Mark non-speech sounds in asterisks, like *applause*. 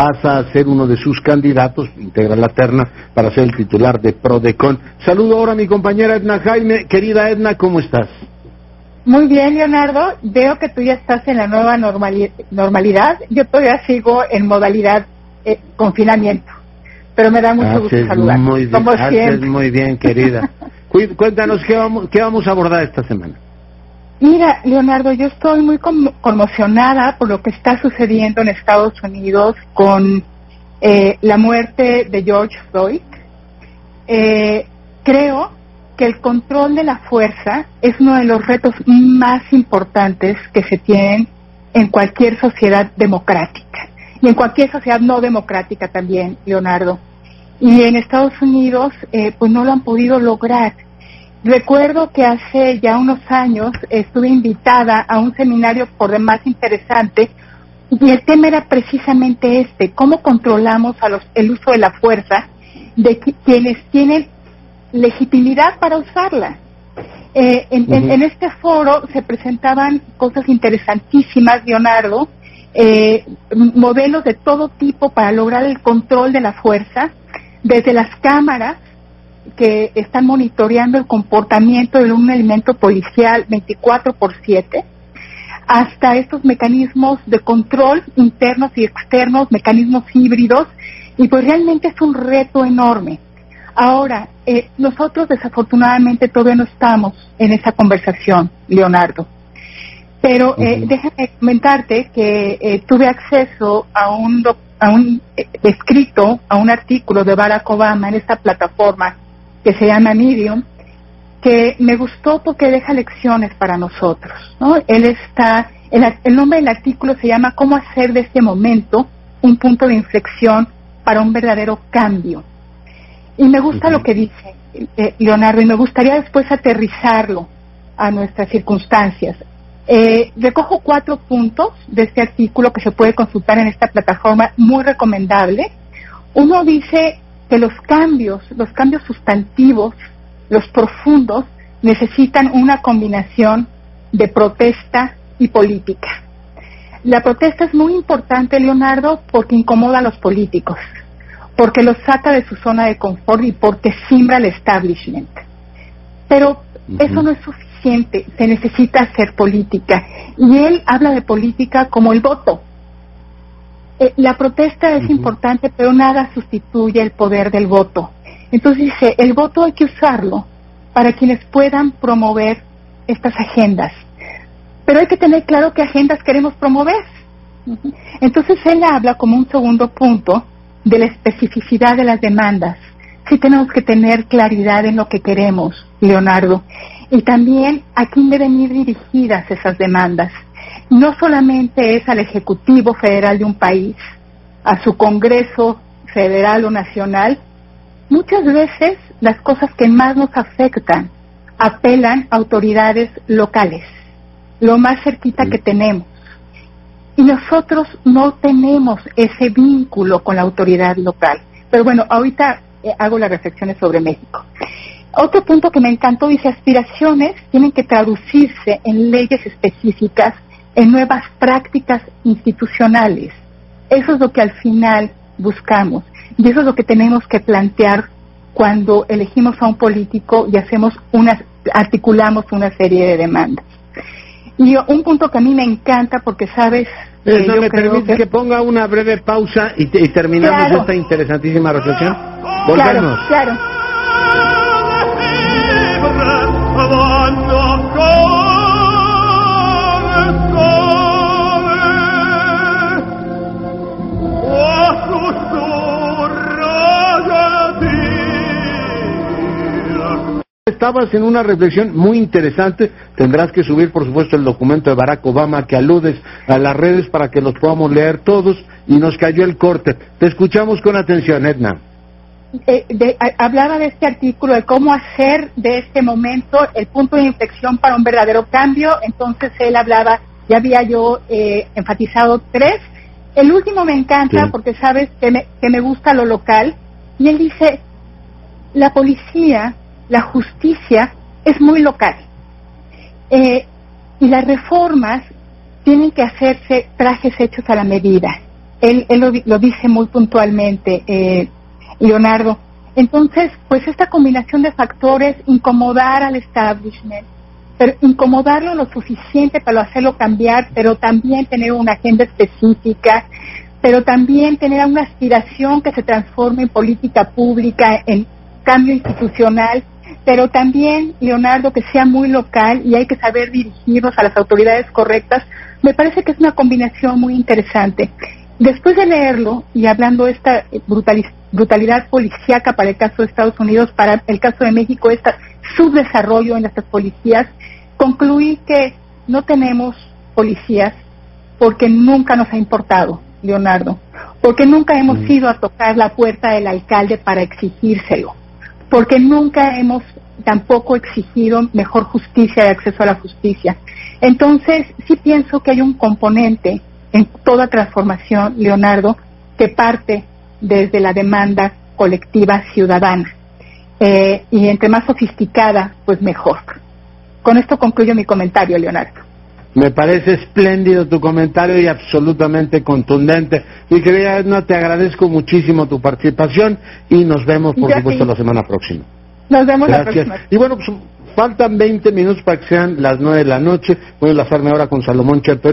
pasa a ser uno de sus candidatos, integra la terna para ser el titular de Prodecon. Saludo ahora a mi compañera Edna Jaime. Querida Edna, ¿cómo estás? Muy bien, Leonardo. Veo que tú ya estás en la nueva normalidad. Yo todavía sigo en modalidad eh, confinamiento. Pero me da mucho gusto saludar. Muy bien, muy bien, querida. *laughs* Cuéntanos ¿qué vamos, qué vamos a abordar esta semana. Mira, Leonardo, yo estoy muy conmocionada por lo que está sucediendo en Estados Unidos con eh, la muerte de George Floyd. Eh, creo que el control de la fuerza es uno de los retos más importantes que se tienen en cualquier sociedad democrática y en cualquier sociedad no democrática también, Leonardo. Y en Estados Unidos, eh, pues no lo han podido lograr. Recuerdo que hace ya unos años estuve invitada a un seminario por demás interesante y el tema era precisamente este, cómo controlamos a los, el uso de la fuerza de quienes tienen legitimidad para usarla. Eh, en, este foro se presentaban cosas interesantísimas, Leonardo, eh, modelos de todo tipo para lograr el control de la fuerza, desde las cámaras que están monitoreando el comportamiento de un elemento policial 24 por 7, hasta estos mecanismos de control internos y externos, mecanismos híbridos, y pues realmente es un reto enorme. Ahora, eh, nosotros desafortunadamente todavía no estamos en esa conversación, Leonardo. Pero eh, déjame comentarte que eh, tuve acceso a un, a un escrito, a un artículo de Barack Obama en esta plataforma que se llama Medium, que me gustó porque deja lecciones para nosotros. ¿no? Él está, el, nombre del artículo se llama Cómo hacer de este momento un punto de inflexión para un verdadero cambio. Y me gusta lo que dice eh, Leonardo y me gustaría después aterrizarlo a nuestras circunstancias. Eh, recojo cuatro puntos de este artículo que se puede consultar en esta plataforma, muy recomendable. Uno dice que los cambios, los cambios sustantivos, los profundos, necesitan una combinación de protesta y política. La protesta es muy importante, Leonardo, porque incomoda a los políticos, porque los saca de su zona de confort y porque simbra el establishment. Pero eso no es suficiente, se necesita hacer política. Y él habla de política como el voto. Eh, la protesta es importante, pero nada sustituye el poder del voto. Entonces dice, el voto hay que usarlo para quienes puedan promover estas agendas. Pero hay que tener claro qué agendas queremos promover. Entonces él habla como un segundo punto de la especificidad de las demandas. Sí tenemos que tener claridad en lo que queremos, Leonardo. Y también a quién deben ir dirigidas esas demandas no solamente es al Ejecutivo Federal de un país, a su Congreso Federal o Nacional, muchas veces las cosas que más nos afectan apelan a autoridades locales, lo más cerquita que tenemos. Y nosotros no tenemos ese vínculo con la autoridad local. Pero bueno, ahorita eh, hago las reflexiones sobre México. Otro punto que me encantó dice, aspiraciones tienen que traducirse en leyes específicas en nuevas prácticas institucionales. Eso es lo que al final buscamos y eso es lo que tenemos que plantear cuando elegimos a un político y hacemos una, articulamos una serie de demandas. Y un punto que a mí me encanta porque sabes eh, ¿No me permite que... ponga una breve pausa y, terminamos esta interesantísima reflexión? Volvemos. claro. Estabas en una reflexión muy interesante. Tendrás que subir, por supuesto, el documento de Barack Obama que aludes a las redes para que los podamos leer todos. Y nos cayó el corte. Te escuchamos con atención, Edna. Eh, hablaba de este artículo, de cómo hacer de este momento el punto de inflexión para un verdadero cambio. Entonces él hablaba, ya había yo eh, enfatizado tres. El último me encanta porque sabes que me, que me gusta lo local. Y él dice, la policía la justicia es muy local. Eh, y las reformas tienen que hacerse trajes hechos a la medida. él, lo, dice muy puntualmente, eh, Leonardo. Entonces, pues esta combinación de factores, incomodar al establishment, pero incomodarlo lo suficiente para hacerlo cambiar, pero también tener una agenda específica, pero también tener una aspiración que se transforme en política pública, en cambio institucional, pero también, Leonardo, que sea muy local y hay que saber dirigirnos a las autoridades correctas, me parece que es una combinación muy interesante. Después de leerlo y hablando de esta brutalidad policíaca para el caso de Estados Unidos, para el caso de México, este subdesarrollo en nuestras policías, concluí que no tenemos policías porque nunca nos ha importado, Leonardo, porque nunca hemos mm. ido a tocar la puerta del alcalde para exigírselo, porque nunca hemos tampoco exigido mejor justicia y acceso a la justicia. Entonces, sí pienso que hay un componente en toda transformación, Leonardo, que parte desde la demanda colectiva ciudadana. Eh, y entre más sofisticada, pues mejor. Con esto concluyo mi comentario, Leonardo. Me parece espléndido tu comentario y absolutamente contundente. Mi querida Edna, te agradezco muchísimo tu participación y nos vemos, por supuesto, la semana próxima. Nos vemos la próxima. Y bueno, pues faltan 20 minutos para que sean las 9 de la noche. Voy a enlazarme ahora con Salomón Chepe.